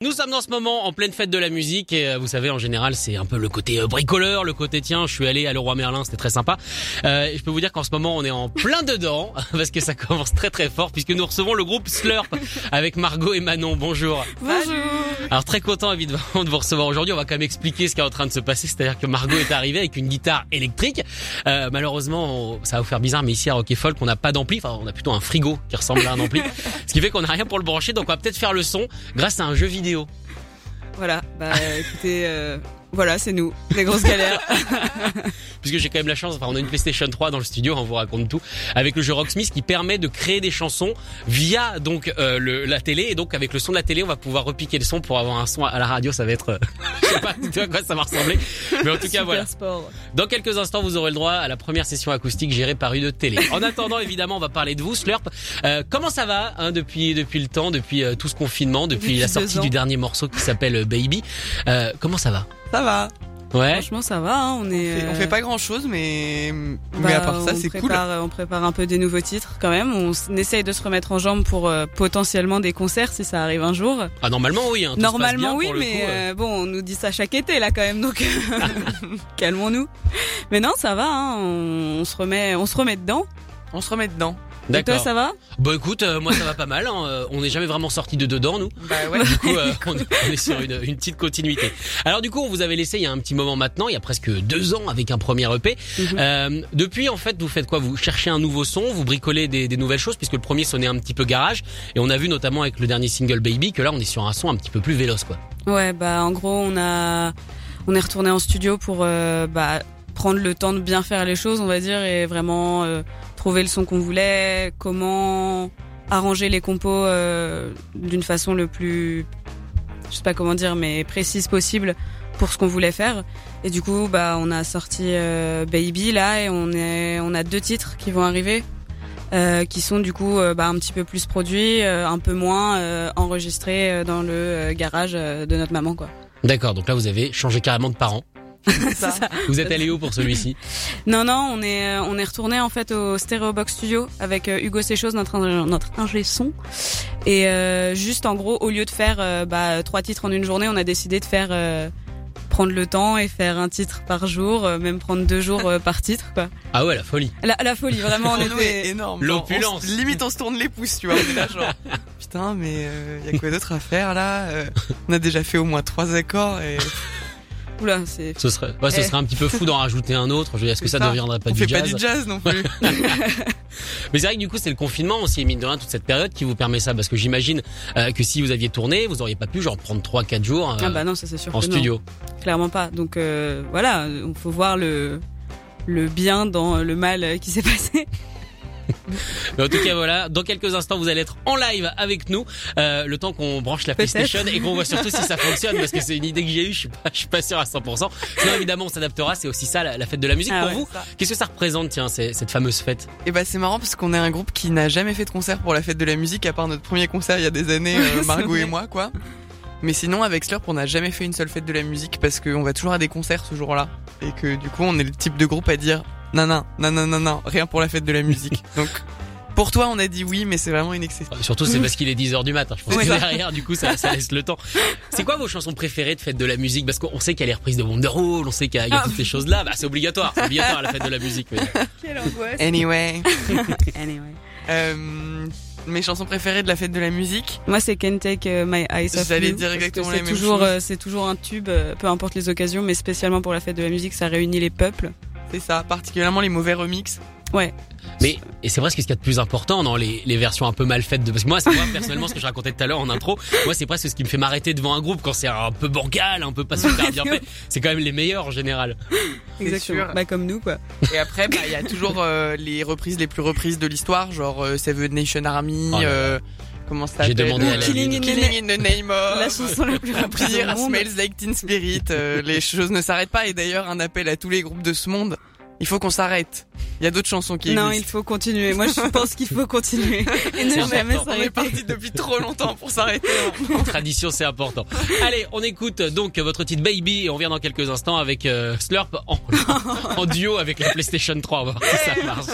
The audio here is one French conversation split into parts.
Nous sommes dans ce moment en pleine fête de la musique et euh, vous savez en général c'est un peu le côté euh, bricoleur, le côté tiens je suis allé à Leroy Merlin c'était très sympa. Euh, je peux vous dire qu'en ce moment on est en plein dedans parce que ça commence très très fort puisque nous recevons le groupe Slurp avec Margot et Manon. Bonjour. Bonjour. Alors très content évidemment de vous recevoir aujourd'hui. On va quand même expliquer ce qui est en train de se passer. C'est-à-dire que Margot est arrivée avec une guitare électrique. Euh, malheureusement on- ça va vous faire bizarre mais ici à Rock Folk on n'a pas d'ampli. Enfin on a plutôt un frigo qui ressemble à un ampli. ce qui fait qu'on n'a rien pour le brancher donc on va peut-être faire le son grâce à un jeu vidéo. Voilà, bah écoutez, euh, voilà, c'est nous, les grosses galères. puisque j'ai quand même la chance, enfin on a une PlayStation 3 dans le studio, on vous raconte tout, avec le jeu Rocksmith qui permet de créer des chansons via donc euh, le, la télé et donc avec le son de la télé on va pouvoir repiquer le son pour avoir un son à la radio, ça va être, euh, je sais pas du tout à quoi ça va ressembler, mais en tout cas Super voilà. sport. Dans quelques instants vous aurez le droit à la première session acoustique gérée par une télé. En attendant évidemment on va parler de vous Slurp. Euh, comment ça va hein, depuis depuis le temps, depuis tout ce confinement, depuis, Depuis la sortie du dernier morceau qui s'appelle Baby? Comment ça va? Ça va. Ouais. Franchement, ça va, hein, on On est. fait, on euh, fait pas grand chose, mais, mais bah, à part ça, on c'est cool. On prépare un peu des nouveaux titres quand même. On, essaye de se remettre en jambe pour euh, potentiellement des concerts si ça arrive un jour. Ah normalement oui. Hein, tout se passe Normalement bien oui, pour mais coup, euh. euh, bon, on nous dit ça chaque été là quand même, donc calmons-nous. Mais non, ça va, hein, on, on se remet, on se remet dedans. On se remet dedans. Et toi, D'accord. ça va? Bah écoute, euh, moi ça va pas mal. hein, euh, On n'est jamais vraiment sorti de dedans, nous. Bah ouais. Du coup, euh, on, est, on est sur une, une petite continuité. Alors du coup, on vous avait laissé il y a un petit moment maintenant, il y a presque deux ans, avec un premier EP. Mhm. Euh, depuis, en fait, vous faites quoi? Vous cherchez un nouveau son, vous bricolez des, des nouvelles choses, puisque le premier sonnait un petit peu garage, et on a vu notamment avec le dernier single Baby que là, on est sur un son un petit peu plus véloce, quoi. Ouais, bah en gros, on a on est retourné en studio pour euh, bah, prendre le temps de bien faire les choses, on va dire, et vraiment euh, trouver le son qu'on voulait, comment arranger les compos euh, d'une façon le plus, je sais pas comment dire, mais précise possible pour ce qu'on voulait faire. Et du coup, bah on a sorti euh, Baby là, et on est on a deux titres qui vont arriver. euh, qui sont du coup euh, bah, un petit peu plus produits, un peu moins enregistrés dans le garage de notre maman quoi. D'accord, donc là, vous avez changé carrément de parents. Ça. Vous êtes allé où pour celui-ci Non non, on est on est retourné en fait au Stereobox Studio avec euh, Hugo Séchos notre ingé- notre ingé son et euh, juste en gros au lieu de faire euh, bah, trois titres en une journée, on a décidé de faire euh, prendre le temps et faire un titre par jour, euh, même prendre deux jours euh, par titre quoi. Ah ouais, la folie. La, la folie vraiment on était énorme. L'opulence. Limite, on se tourne les pouces, tu vois. On est là, genre, putain, mais euh, y a quoi d'autre à faire là Euh, On a déjà fait au moins trois accords et oula c'est Ce serait, ouais, ce Eh. serait un petit peu fou d'en rajouter un autre. Je veux dire, Est-ce que ça ne deviendrait pas on du fait jazz pas du jazz non plus. Mais c'est vrai que du coup, c'est le confinement aussi, et mine de rien, toute cette période qui vous permet ça. Parce que j'imagine euh, que si vous aviez tourné, vous auriez pas pu genre prendre 3-4 jours euh, ah bah non ça c'est sûr en non. studio. clairement pas. Donc euh, voilà, on faut voir le le bien dans le mal qui s'est passé. Mais en tout cas, voilà, dans quelques instants, vous allez être en live avec nous, euh, le temps qu'on branche la. PlayStation et qu'on voit surtout si ça fonctionne, parce que c'est une idée que j'ai eue, je suis pas, je suis pas sûr à 100%. Sinon, évidemment, on s'adaptera, c'est aussi ça, la, la fête de la musique. Ah Pour ouais, vous, qu'est-ce que ça représente, tiens, cette fameuse fête? Et bah c'est marrant parce qu'on est un groupe qui n'a jamais fait de concert pour la fête de la musique à part notre premier concert il y a des années, euh, Margot et moi quoi. Mais sinon avec Slurp on n'a jamais fait une seule fête de la musique parce qu'on va toujours à des concerts ce jour-là et que du coup on est le type de groupe à dire non non non non non non rien pour la fête de la musique. Donc pour toi on a dit oui mais c'est vraiment une excès. Surtout, c'est parce qu'il est 10h du matin. Je pense Ouais. que derrière, du coup, ça, ça laisse le temps. C'est quoi vos chansons préférées de fête de la musique? Parce qu'on sait qu'il y a les reprises de Wonderwall, on sait qu'il y a, Ah. toutes ces choses-là. Bah, c'est obligatoire, c'est obligatoire à la fête de la musique. mais- Quelle angoisse. Anyway, Anyway. euh, mes chansons préférées de la fête de la musique? Moi c'est Can't Take euh, My Eyes Off J'allais You, dire exactement la c'est même toujours chose. euh, c'est toujours un tube, peu importe les occasions, mais spécialement pour la fête de la musique, ça réunit les peuples. C'est ça, particulièrement les mauvais remixes. Ouais. Mais et c'est presque ce qu'il y a de plus important dans les, les versions un peu mal faites de parce que moi c'est moi personnellement ce que je racontais tout à l'heure en intro moi c'est presque ce qui me fait m'arrêter devant un groupe quand c'est un peu bancal un peu pas super bien fait c'est quand même les meilleurs en général C'est Exactement. sûr. Bah comme nous quoi. Et après, bah, il y a toujours euh, les reprises les plus reprises de l'histoire, genre euh, Seven Nation Army, Oh là. Euh, comment ça J'ai demandé à la Killing in the Killing in the name of. La chanson la plus Pire, au monde. Smells Like Teen Spirit, euh, les choses ne s'arrêtent pas et d'ailleurs un appel à tous les groupes de ce monde. Il faut qu'on s'arrête. Il y a d'autres chansons qui Non, il existent. faut continuer. Moi, je pense qu'il faut continuer et ne jamais important. On est s'arrêter. parti depuis trop longtemps pour s'arrêter. hein. Tradition, c'est important. Allez, on écoute donc votre titre Baby et on revient dans quelques instants avec euh, Slurp en, en duo avec la PlayStation 3. On va voir si ça marche.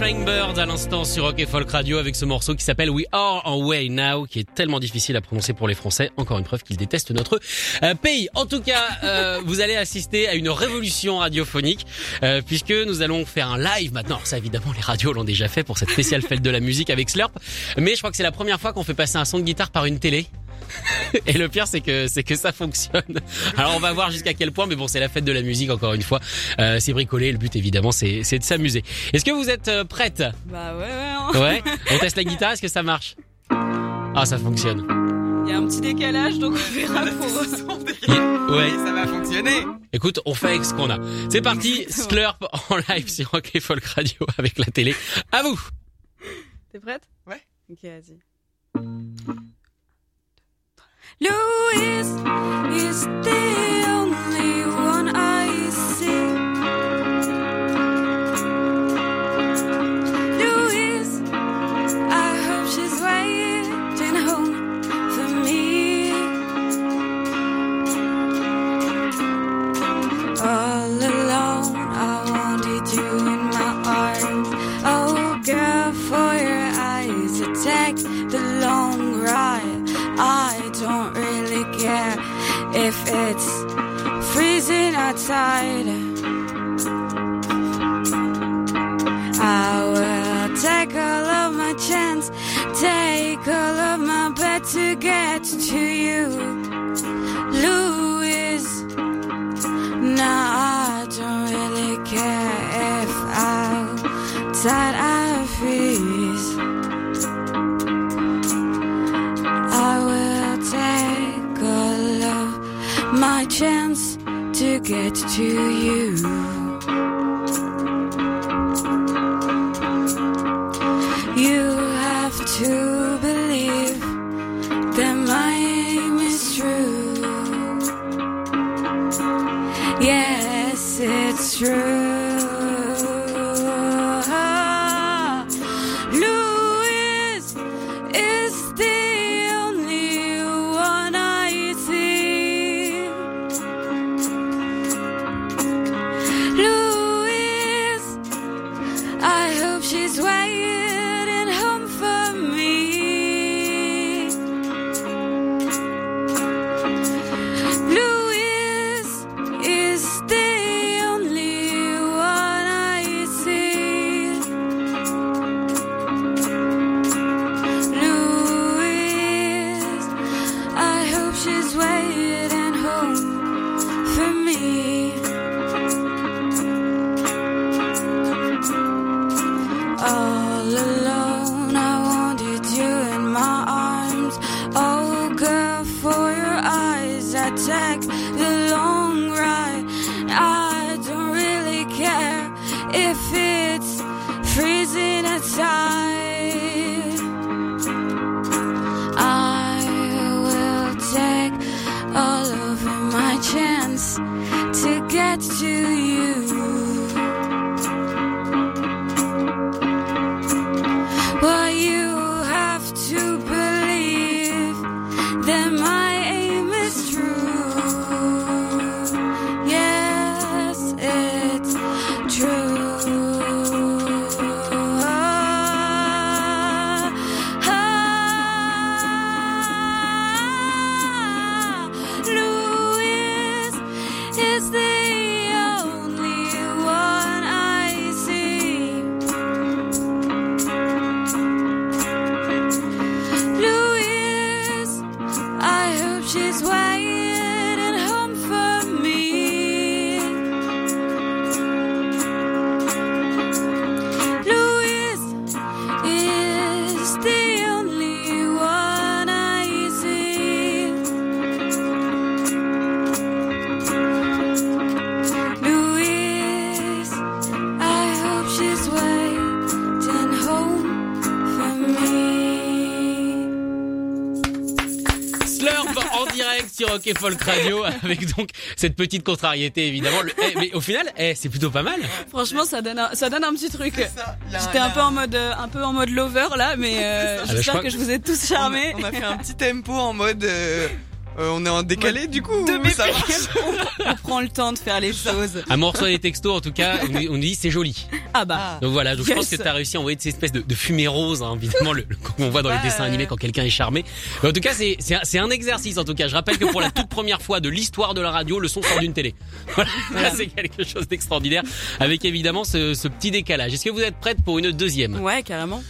Flying Bird à l'instant sur Rock et Folk Radio avec ce morceau qui s'appelle We Are On Way Now qui est tellement difficile à prononcer pour les Français. Encore une preuve qu'ils détestent notre euh, pays. En tout cas, euh, vous allez assister à une révolution radiophonique euh, puisque nous allons faire un live maintenant. Alors ça évidemment les radios l'ont déjà fait pour cette spéciale fête de la musique avec Slurp. Mais je crois que c'est la première fois qu'on fait passer un son de guitare par une télé. Et le pire, c'est que c'est que ça fonctionne. Alors on va voir jusqu'à quel point, mais bon, c'est la fête de la musique encore une fois. Euh, c'est bricolé. Le but, évidemment, c'est c'est de s'amuser. Est-ce que vous êtes euh, prête? Bah ouais, ouais. hein. Ouais. On teste la guitare. Est-ce que ça marche? Ah, ça fonctionne. Il y a un petit décalage, donc on verra pour. Ouais. ça va fonctionner. Écoute, on fait avec ce qu'on a. C'est parti. Slurp en live sur Rock et Folk Radio avec la télé. À vous. T'es prête? Ouais. Ok, vas-y. Louis is the only one if it's freezing outside. I will take all of my chance, take all of my bet to get to you, get to you. You have to Rock et Folk Radio avec donc cette petite contrariété évidemment. Le- eh, mais au final, eh, c'est plutôt pas mal. Franchement, ça donne un, ça donne un petit truc. J'étais un peu en mode, euh, un peu en mode lover là, mais euh, Ah bah, je j'espère que je vous ai tous charmés. On a, on a fait un petit tempo en mode. euh, Euh, on est en décalé du coup De ça On prend le temps de faire les choses. À moi, on reçoit des textos, en tout cas, on nous on nous dit c'est joli. Ah bah. Donc voilà, donc je pense que t'as réussi à envoyer de ces espèces de, de fumée rose, hein, évidemment, le, le- qu'on voit dans les dessins animés quand quelqu'un est charmé. Mais en tout cas, c'est c'est un- c'est un exercice. En tout cas, je rappelle que pour la toute première fois de l'histoire de la radio, le son sort d'une télé. Voilà, c'est quelque chose d'extraordinaire, avec évidemment ce, ce petit décalage. Est-ce que vous êtes prête pour une deuxième? Ouais, carrément.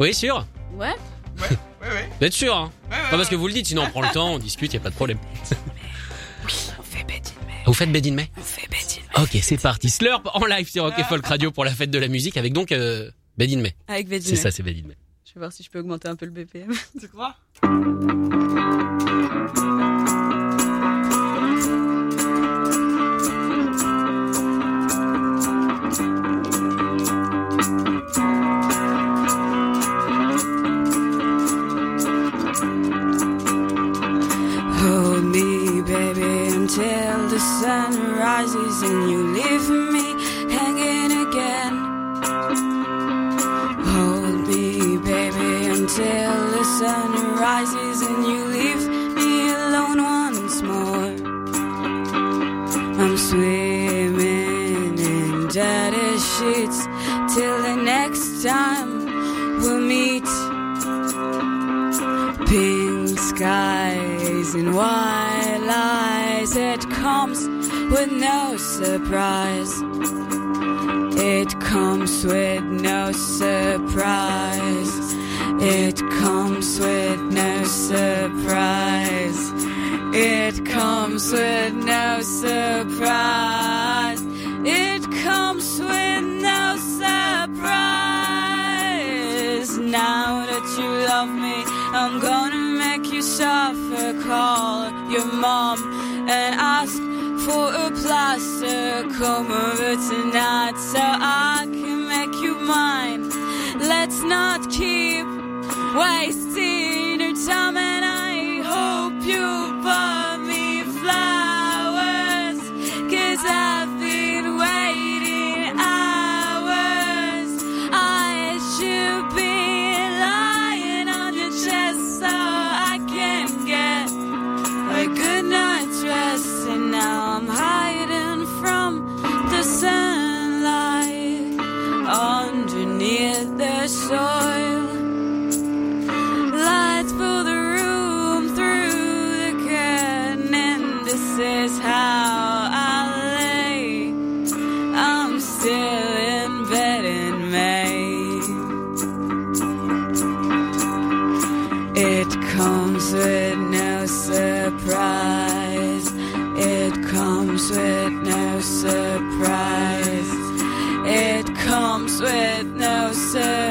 Oui, sûr? Ouais. Ouais, ouais. Vous êtes sûr hein Ouais, ouais, Pas parce que vous le dites, sinon on prend le temps, on discute, y a pas de problème. On fait Betty May. Vous faites Bed in May On fait Betty May. Ok, c'est parti. Slurp en live sur Rock et Folk Radio pour la fête de la musique avec donc euh, Bed in May. Avec Betty C'est May. ça, c'est Bed in May. Je vais voir si je peux augmenter un peu le BPM. Tu crois? skies and white lies. It comes with no surprise. It comes with no surprise. It comes with no surprise. It comes with no surprise. It comes with no surprise. Now that you love me, I'm gonna you suffer. Call your mom and ask for a plaster. Come over tonight so I can make you mine. Let's not keep wasting comes with no surprise. It comes with no surprise. It comes with no surprise.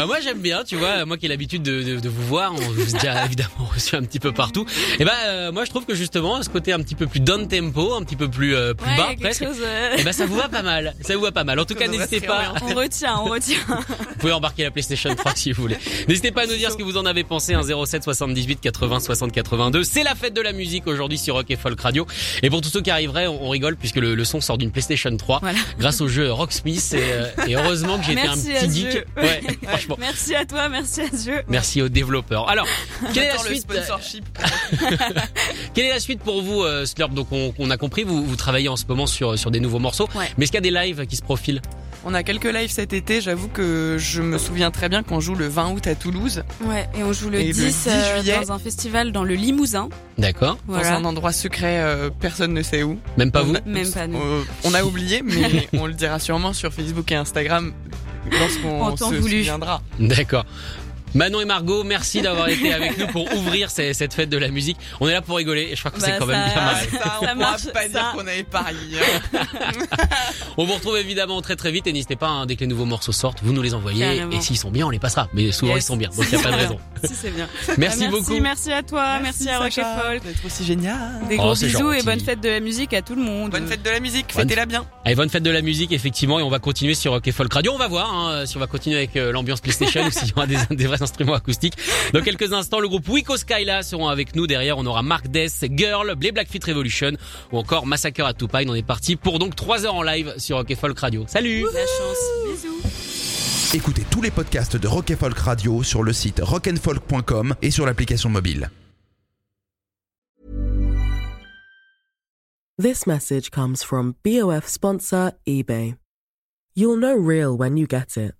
Bah moi j'aime bien, tu vois, moi qui ai l'habitude de, de, de vous voir, on vous a déjà évidemment reçu un petit peu partout. Et bah euh, moi je trouve que justement ce côté un petit peu plus down tempo, un petit peu plus euh, plus Ouais, bas presque. chose, euh, Et bah ça vous va pas mal, ça vous va pas mal. En tout cas n'hésitez pas, on retient, on retient. vous pouvez embarquer la PlayStation 3 si vous voulez. N'hésitez pas à nous dire ce que vous en avez pensé, un 07 78 80 60 82. C'est la fête de la musique aujourd'hui sur Rock et Folk Radio. Et pour tous ceux qui arriveraient, on, on rigole puisque le, le son sort d'une PlayStation 3 Voilà. grâce au jeu Rocksmith et, euh, et heureusement que j'étais un petit geek. Ouais, franchement. Merci à toi, merci à Dieu. Merci aux développeurs. Alors, quelle est la suite sponsorship. Quelle est la suite pour vous, euh, Slurp Donc, on, on a compris, vous, vous travaillez en ce moment sur sur des nouveaux morceaux. Ouais. Mais est-ce qu'il y a des lives qui se profilent? On a quelques lives cet été, j'avoue que je me souviens très bien qu'on joue le 20 août à Toulouse, Ouais, et on joue le Et le 10, 10 euh, juillet. dans un festival dans le Limousin. D'accord. dans un endroit secret, euh, personne ne sait où. Même pas On vous Même pas nous. Euh, on a oublié, mais on le dira sûrement sur Facebook et Instagram lorsqu'on se voulu. souviendra. D'accord. Manon et Margot, merci d'avoir été avec nous pour ouvrir ces- cette fête de la musique. On est là pour rigoler et je crois que c'est Bah, quand même bien marré. ça, on Ça pourra marche, pas ça. dire qu'on avait parié. hein. On vous retrouve évidemment très très vite et n'hésitez pas, hein, dès que les nouveaux morceaux sortent, vous nous les envoyez Carrément. et s'ils sont bien, on les passera. Mais souvent Yes. ils sont bien, donc il n'y a pas de raison. si c'est bien. Merci, Bah, beaucoup. Merci à toi, merci, à Rock et Sacha, Folk. d'être aussi génial. Des Oh, gros bisous et bonne fête de la musique à tout le monde. Bonne fête de la musique, Bonne- fêtez-la bien. Allez, bonne fête de la musique effectivement et on va continuer sur Rock et Folk Radio. On va voir hein, si on va continuer avec euh, l'ambiance PlayStation ou s'il y aura des, des vrais instruments acoustiques. Dans quelques instants, le groupe Wico Skyla seront avec nous. Derrière, on aura Mark Death, Girl, les Blackfeet Revolution ou encore Massacre à Tupac. On est parti pour donc 3 heures en live sur Rock Folk Radio. Salut La chance. Bisous. Écoutez tous les podcasts de Rock Folk Radio sur le site rockandfolk.com et sur l'application mobile. This message comes from BOF sponsor eBay. You'll know real when you get it.